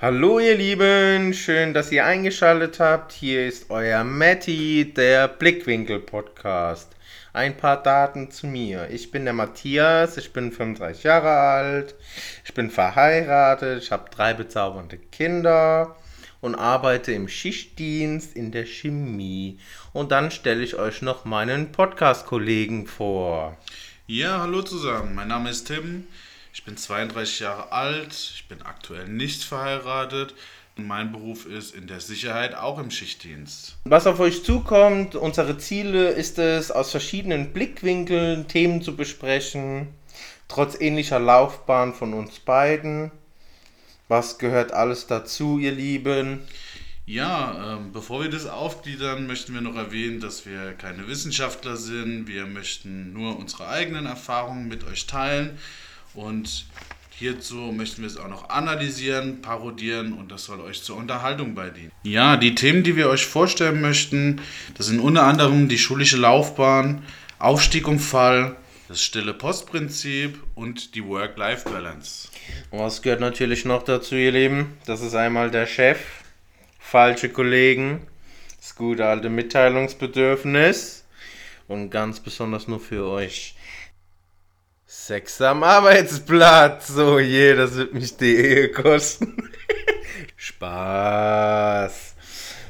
Hallo ihr Lieben, schön, dass ihr eingeschaltet habt. Hier ist euer Matti, der Blickwinkel Podcast. Ein paar Daten zu mir. Ich bin der Matthias, ich bin 35 Jahre alt, ich bin verheiratet, ich habe drei bezaubernde Kinder und arbeite im Schichtdienst in der Chemie. Und dann stelle ich euch noch meinen Podcast-Kollegen vor. Ja, hallo zusammen. Mein Name ist Tim. Ich bin 32 Jahre alt. Ich bin aktuell nicht verheiratet. Und mein Beruf ist in der Sicherheit auch im Schichtdienst. Was auf euch zukommt, unsere Ziele ist es, aus verschiedenen Blickwinkeln Themen zu besprechen, trotz ähnlicher Laufbahn von uns beiden. Was gehört alles dazu, ihr Lieben? Ja, ähm, bevor wir das aufgliedern, möchten wir noch erwähnen, dass wir keine Wissenschaftler sind. Wir möchten nur unsere eigenen Erfahrungen mit euch teilen und hierzu möchten wir es auch noch analysieren, parodieren und das soll euch zur Unterhaltung beidienen. Ja, die Themen, die wir euch vorstellen möchten, das sind unter anderem die schulische Laufbahn, Aufstieg und Fall, das stille Postprinzip und die Work-Life-Balance. Was gehört natürlich noch dazu, ihr Lieben? Das ist einmal der Chef, falsche Kollegen, das gute alte Mitteilungsbedürfnis und ganz besonders nur für euch. Sex am Arbeitsplatz, so je, das wird mich die Ehe kosten. Spaß.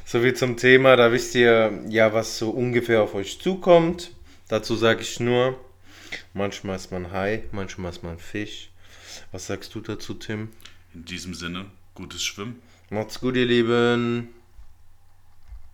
So viel zum Thema, da wisst ihr ja, was so ungefähr auf euch zukommt. Dazu sage ich nur, manchmal ist man Hai, manchmal ist man Fisch. Was sagst du dazu, Tim? In diesem Sinne, gutes Schwimmen. Macht's gut, ihr Lieben.